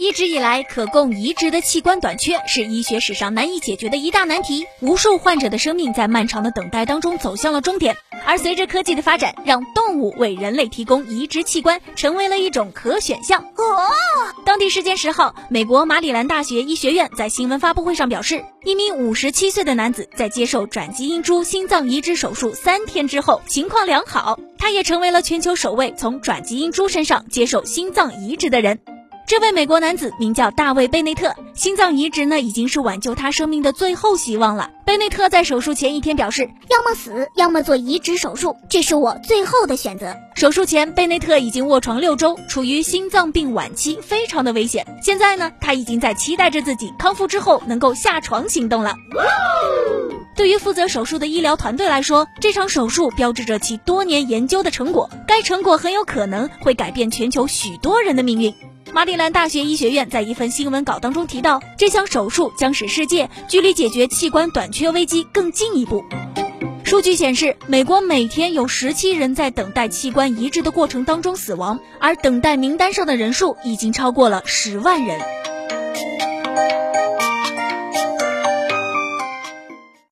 一直以来，可供移植的器官短缺是医学史上难以解决的一大难题。无数患者的生命在漫长的等待当中走向了终点。而随着科技的发展，让动物为人类提供移植器官成为了一种可选项。哦，当地时间十号，美国马里兰大学医学院在新闻发布会上表示，一名五十七岁的男子在接受转基因猪心脏移植手术三天之后，情况良好。他也成为了全球首位从转基因猪身上接受心脏移植的人。这位美国男子名叫大卫·贝内特，心脏移植呢已经是挽救他生命的最后希望了。贝内特在手术前一天表示，要么死，要么做移植手术，这是我最后的选择。手术前，贝内特已经卧床六周，处于心脏病晚期，非常的危险。现在呢，他已经在期待着自己康复之后能够下床行动了。对于负责手术的医疗团队来说，这场手术标志着其多年研究的成果，该成果很有可能会改变全球许多人的命运。马里兰大学医学院在一份新闻稿当中提到，这项手术将使世界距离解决器官短缺危机更进一步。数据显示，美国每天有十七人在等待器官移植的过程当中死亡，而等待名单上的人数已经超过了十万人。